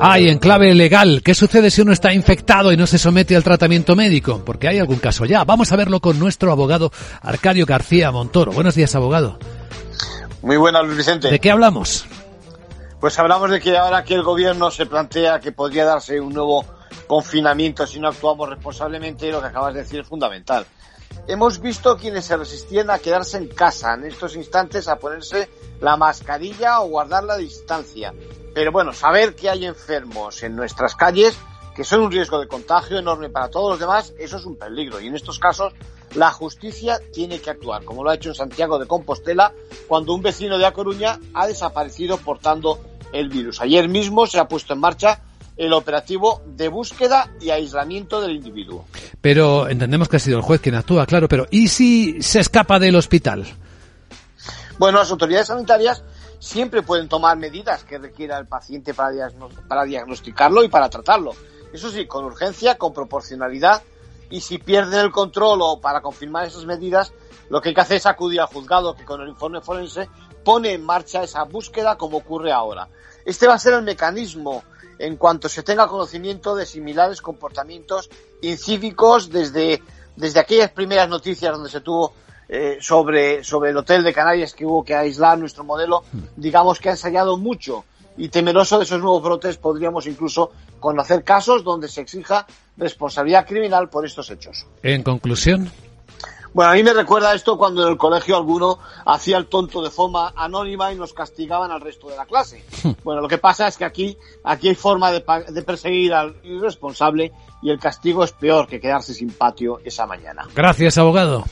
Ay, en clave legal, ¿qué sucede si uno está infectado y no se somete al tratamiento médico? Porque hay algún caso ya. Vamos a verlo con nuestro abogado Arcadio García Montoro. Buenos días, abogado. Muy buenas, Luis Vicente. ¿De qué hablamos? Pues hablamos de que ahora que el gobierno se plantea que podría darse un nuevo confinamiento si no actuamos responsablemente, lo que acabas de decir es fundamental. Hemos visto quienes se resistían a quedarse en casa en estos instantes a ponerse la mascarilla o guardar la distancia. Pero bueno, saber que hay enfermos en nuestras calles, que son un riesgo de contagio enorme para todos los demás, eso es un peligro. Y en estos casos, la justicia tiene que actuar, como lo ha hecho en Santiago de Compostela, cuando un vecino de A Coruña ha desaparecido portando el virus. Ayer mismo se ha puesto en marcha el operativo de búsqueda y aislamiento del individuo. Pero entendemos que ha sido el juez quien actúa, claro, pero ¿y si se escapa del hospital? Bueno, las autoridades sanitarias siempre pueden tomar medidas que requiera el paciente para, para diagnosticarlo y para tratarlo. Eso sí, con urgencia, con proporcionalidad y si pierden el control o para confirmar esas medidas, lo que hay que hacer es acudir al juzgado que con el informe forense pone en marcha esa búsqueda como ocurre ahora. Este va a ser el mecanismo en cuanto se tenga conocimiento de similares comportamientos incívicos desde, desde aquellas primeras noticias donde se tuvo eh, sobre, sobre el hotel de Canarias que hubo que aislar nuestro modelo, digamos que ha ensayado mucho y temeroso de esos nuevos brotes podríamos incluso conocer casos donde se exija responsabilidad criminal por estos hechos. En conclusión. Bueno, a mí me recuerda esto cuando en el colegio alguno hacía el tonto de forma anónima y nos castigaban al resto de la clase. Bueno, lo que pasa es que aquí, aquí hay forma de, de perseguir al irresponsable y el castigo es peor que quedarse sin patio esa mañana. Gracias, abogado.